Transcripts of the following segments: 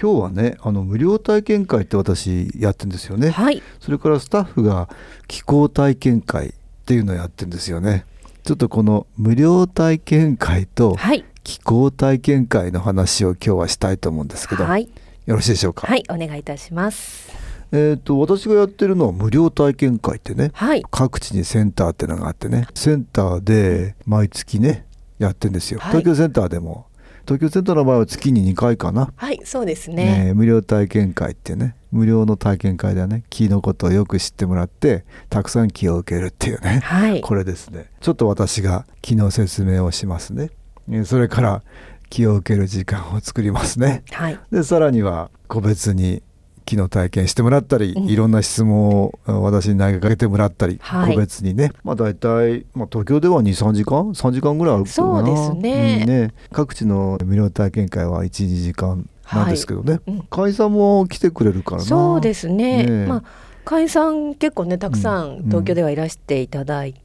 今日はねあの無料体験会って私やってんですよね、はい、それからスタッフが気候体験会っていうのをやってんですよね。ちょっとこの無料体験会と気候体験会の話を今日はしたいと思うんですけど、はい、よろしいでしょうか？はいお願いいたします。えーと、私がやってるのは無料体験会ってね、はい、各地にセンターってのがあってねセンターで毎月ねやってんですよ、はい、東京センターでも東京センターの場合は月に2回かな。はいそうですね、ね、無料体験会ってね。無料の体験会ではね木のことをよく知ってもらってたくさん木を受けるっていうね、はい、これですね。ちょっと私が木の説明をしますね。それから木を受ける時間を作りますね、はい、でさらには個別に機能体験してもらったり、うん、いろんな質問を私に投げかけてもらったり、はい、個別にね、まあ、大体、まあ、東京では23時間？3時間ぐらいあるかな。そうですね。うんね、各地の無料体験会は12時間なんですけどね、はいうん、会社も来てくれるからそうですね、ね、まあ会員さん結構ねたくさん東京ではいらしていただいて、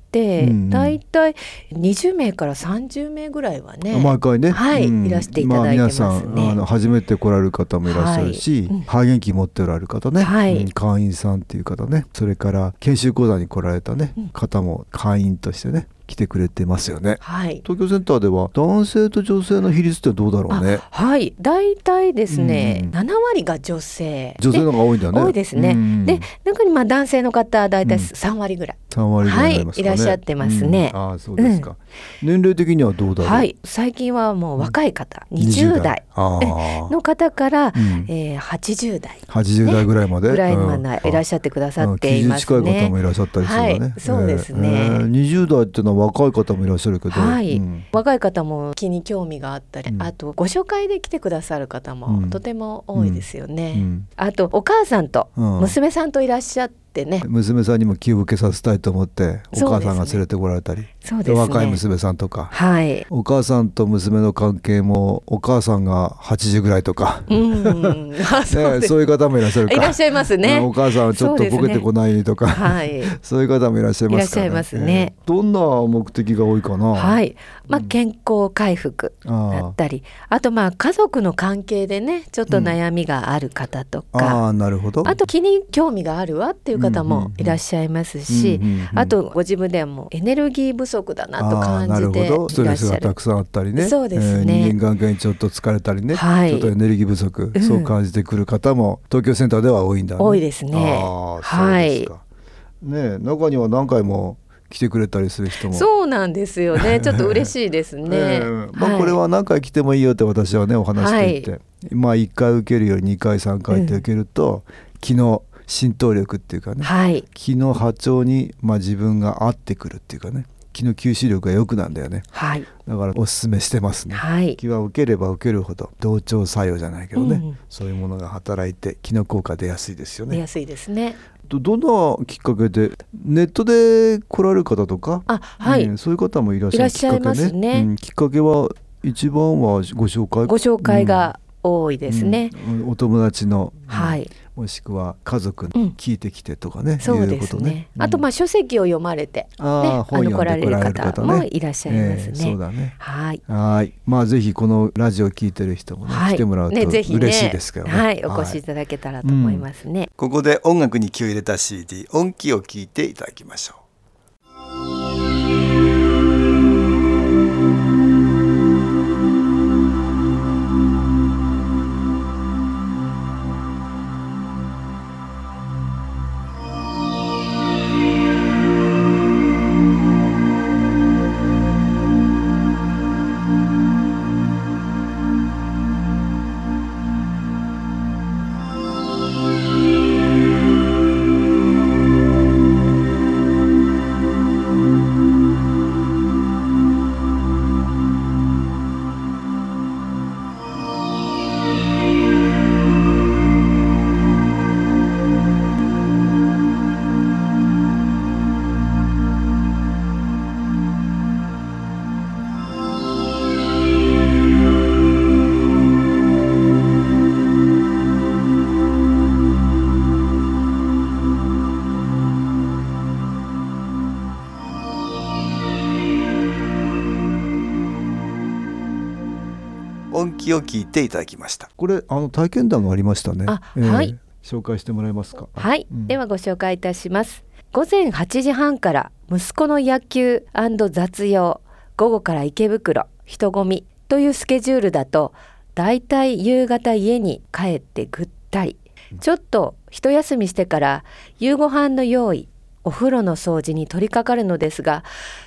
大体20名から30名ぐらいはね毎回ね、はい、いらしていただいてますね、まあ、皆さんあの初めて来られる方もいらっしゃるし、はい、肺元気持っておられる方ね、はい、会員さんっていう方ね。それから研修講座に来られたね、方も会員としてね来てくれてますよね、はい、東京センターでは男性と女性の比率ってどうだろうね。はい。大体ですね、うん、7割が女性。女性の方が多いんだね。多いですね、うん、で中にまあ男性の方大体3割ぐらい、うん、3割ぐらい、ね、はいいらっしゃってますね、うん、あそうですか、年齢的にはどうだろう？はい。最近はもう若い方、うん、20代。の方から、うん、えー、80代。80代ぐらいまで、ぐらいまでいらっしゃってくださっていますね、近い方もいらっしゃったりするね、はい、そうですね、えー、20代っていうのは若い方もいらっしゃるけど、はい、うん、若い方も気に興味があったり、うん、あとご紹介で来てくださる方もとても多いですよね、うん、あとお母さんと娘さんといらっしゃってってね。娘さんにも気を受けさせたいと思ってお母さんが連れてこられたりそうです、ね、若い娘さんとか、はい、お母さんと娘の関係もお母さんが80ぐらいとか、うん。ね、そういう方もいらっしゃるいらっしゃいますね。お母さんちょっとボケてこないとか。そう、ねはい、そういう方もいらっしゃいますから、ね、いらっしゃいますね、どんな目的が多いかな？はい。まあ、健康回復だったり、あとまあ家族の関係でねちょっと悩みがある方とか、うん、あなるほど。あと気に興味があるわっていう方もいらっしゃいますし、あとご自分ではもうエネルギー不足だなと感じてストレスがたくさんあったりね。そうですね、えー、人間関係にちょっと疲れたりね、はい、ちょっとエネルギー不足、うん、そう感じてくる方も東京センターでは多いんだ、ね、多いですね。はい、ね中には何回も来てくれたりする人も。そうなんですよね。ちょっと嬉しいですね、えー、まあ、これは何回来てもいいよって私はねお話していて、はい、まあ1回受けるより2回3回って受けると、うん、気の浸透力っていうかね、はい、気の波長に、まあ、自分が合ってくるっていうかね気の吸収力が良くなんだよね、はい、だからおすすめしてますね、はい、気は受ければ受けるほど同調作用じゃないけどね、うん、そういうものが働いて気の効果出やすいですよね。出やすいですね。どんなきっかけでネットで来られる方とか？あ、はい、うん、そういう方もいらっしゃるきっかけね、ねうん、きっかけは一番はご紹介？ご紹介が多いですね、うん、お友達の、はいもしくは家族に聞いてきてとかね、そうですね、あとまあ書籍を読まれて、ね、あの来られる方もいらっしゃいますね、そうだね。はい。はい。まあぜひこのラジオ聞いてる人もね、来てもらうと嬉しいですけどね。はい。お越しいただけたらと思いますね、ここで音楽に気を入れた CD 音気を聞いていただきましょう音気を聞いていただきました。これあの体験談がありましたね、えー、はい。紹介してもらえますか？はい、うん、ではご紹介いたします。午前8時半から息子の野球雑用午後から池袋人混みというスケジュールだとだいたい夕方家に帰ってぐったり。ちょっと一休みしてから夕ご飯の用意お風呂の掃除に取り掛かるのですが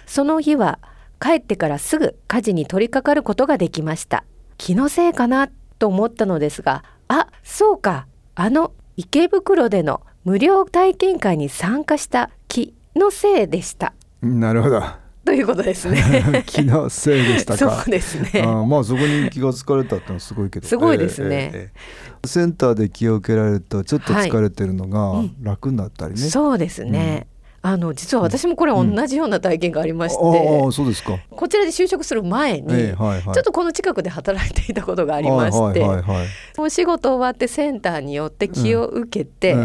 その日は帰ってからすぐ家事に取り掛かることができました気のせいかなと思ったのですがあそうか。あの池袋での無料体験会に参加した気のせいでした。なるほど。ということですね。気のせいでしたそうですね。あまあそこに気がつかれたってのはすごいけど。すごいですね、えーえー、センターで気を受けられるとちょっと疲れてるのが楽になったりね、はいうん、そうですね、うん、あの実は私もこれ同じような体験がありまして、うん、あそうですか。こちらで就職する前に、えーはいはい、ちょっとこの近くで働いていたことがありまして、はいはいお仕事終わってセンターによって気を受けて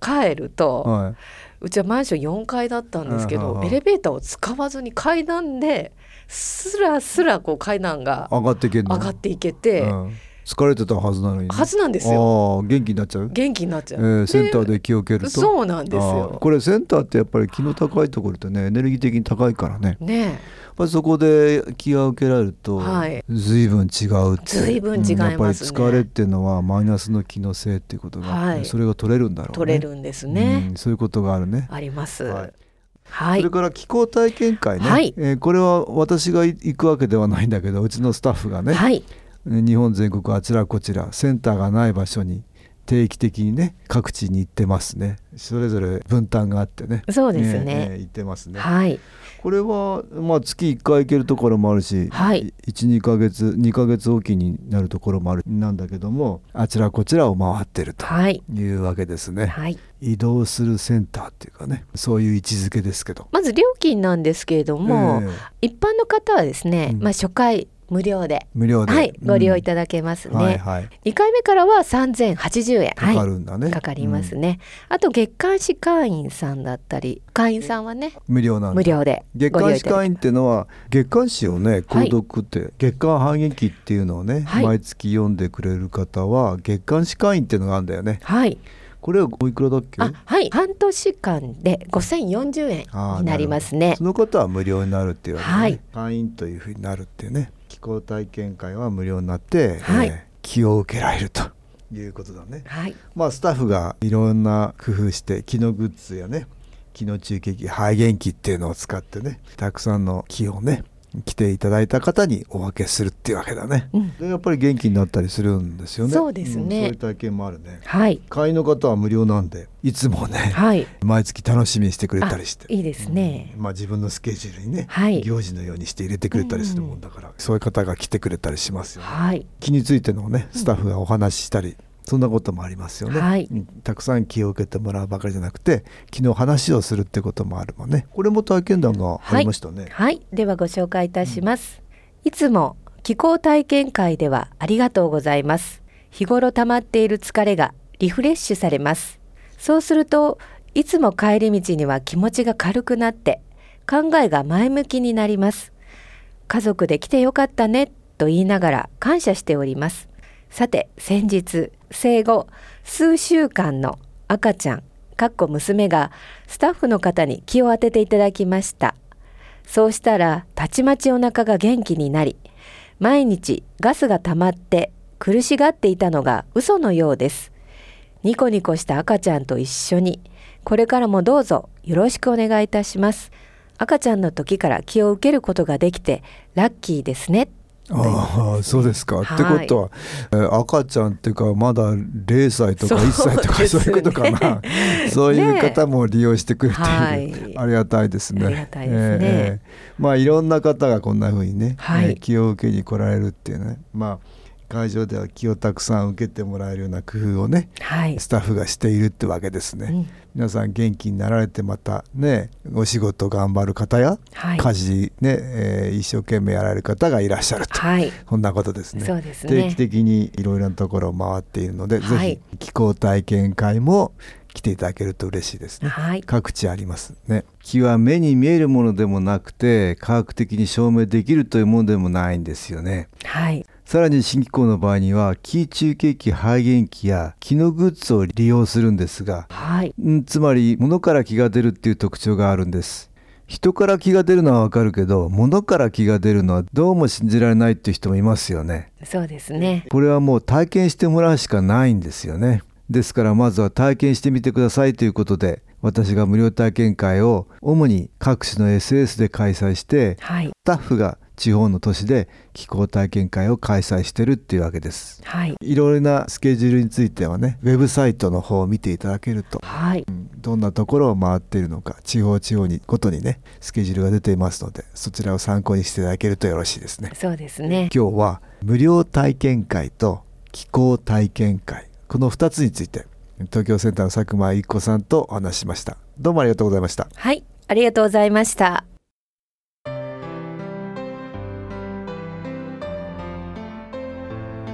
帰ると、はい、うちはマンション4階だったんですけど、エレベーターを使わずに階段ですらすらこう階段が上がっていけ上がっていけて。うん疲れてたはずなのに、ね、はずなんですよ。元気になっちゃう？元気になっちゃう。えー、センターで気を受けると？そうなんですよ。これセンターってやっぱり気の高いところってねエネルギー的に高いからね。ね。ぱりそこで気が受けられると、はい、随分違う随分違います、ね。うん、やっぱり疲れっていうのはマイナスの気のせいっていうことが、はい、それが取れるんだろうね。取れるんですね、うん、そういうことがあるね。あります、はい。はい、それから気候体験会ね、はい、えー、これは私が行くわけではないんだけどうちのスタッフがね、はい、日本全国あちらこちらセンターがない場所に定期的にね各地に行ってますね。それぞれ分担があってね。そうですね、えー、行ってますね。はい。これは、まあ、月1回行けるところもあるし、はい、12か月2か月おきになるところもある。なんだけどもあちらこちらを回ってるとい。うわけですね、はい、移動するセンターっていうかねそういう位置づけですけど。まず料金なんですけれども、えー、一般の方はですね、うん、まあ、初回無料で。無料で、はい、ご利用いただけますね、うんはいはい、2回目からは3080円。かかるんだね、はい、かかりますね、うん、あと月刊誌会員さんだったり会員さんはね無料なん無料で月刊誌会員っていうのは月刊誌をね購読って、はい、月刊反撃っていうのをね、はい、毎月読んでくれる方は月刊誌会員っていうのがあるんだよね。はい。これはおいくらだっけ？はい。半年間で5040円になりますね。その方は無料になるっていうね、はい、会員というふうになるっていうね気候体験会は無料になって、はい、えー、気を受けられるということだね、はい、まあスタッフがいろんな工夫して気のグッズやね気の中継機肺元気っていうのを使ってねたくさんの気をね来ていただいた方にお分けするっていうわけだね、うん、でやっぱり元気になったりするんですよね。そうですね、うん、そういう体験もあるね。はい。会員の方は無料なんでいつもね、はい、毎月楽しみにしてくれたりして。いいですね、うん、まあ自分のスケジュールにね、はい、行事のようにして入れてくれたりするもんだから、そういう方が来てくれたりしますよね、はい、気についてのねスタッフがお話ししたり、そんなこともありますよね、はい、たくさん気を受けてもらうばかりじゃなくて昨日話をするってこともあるもんね。これも体験談がありましたね、はい、はい、ではご紹介いたします、うん、いつも気候体験会ではありがとうございます。日頃溜まっている疲れがリフレッシュされます。そうするといつも帰り道には気持ちが軽くなって考えが前向きになります。家族で来てよかったねと言いながら感謝しておりますさて先日生後数週間の赤ちゃんかっこ娘がスタッフの方に気を当てていただきました。そうしたらたちまちお腹が元気になり毎日ガスが溜まって苦しがっていたのが嘘のようです。ニコニコした赤ちゃんと一緒にこれからもどうぞよろしくお願いいたします。赤ちゃんの時から気を受けることができてラッキーですね。ああそうですか、はい、ってことは、えー、赤ちゃんっていうかまだ0歳とか1歳とかそういうことかな。そういう方も利用してくれている、はい、ありがたいですね。ありがたいですね。えー、まあいろんな方がこんなふうにね、はい、えー、気を受けに来られるっていうね。まあ会場では気をたくさん受けてもらえるような工夫をね、はい、スタッフがしているってわけですね、うん、皆さん元気になられてまたねお仕事頑張る方や、はい、家事ね、えー、一生懸命やられる方がいらっしゃると、はい、そんなことですね。ね。定期的にいろいろなところを回っているので、ぜひ気候体験会も来ていただけると嬉しいですね、はい、各地ありますね。気は目に見えるものでもなくて科学的に証明できるというものでもないんですよね。はいさらに新機構の場合には気中継機肺元機や気のグッズを利用するんですが、はい、つまり物から気が出るっていう特徴があるんです。人から気が出るのはわかるけど物から気が出るのはどうも信じられないっていう人もいますよね。そうですね。これはもう体験してもらうしかないんですよね。ですからまずは体験してみてくださいということで私が無料体験会を主に各種の SS で開催して、はい、スタッフが地方の都市で気候体験会を開催してるっていうわけです、はい、いろいろなスケジュールについてはねウェブサイトの方を見ていただけると、はい、どんなところを回っているのか地方地方にごとにねスケジュールが出ていますのでそちらを参考にしていただけるとよろしいですね。そうですね。今日は無料体験会と気候体験会。この2つについて東京センターの佐久間一子さんとお話ししました。どうもありがとうございました。はい。ありがとうございました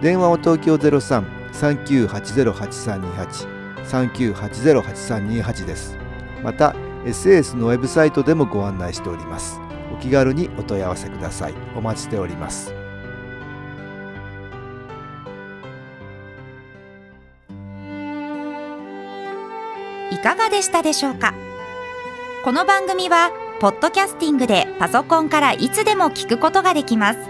電話は東京03-3980-8328 3980-8328です。また SS のウェブサイトでもご案内しております。お気軽にお問い合わせください。お待ちしております。いかがでしたでしょうか？この番組はポッドキャスティングでパソコンからいつでも聞くことができます。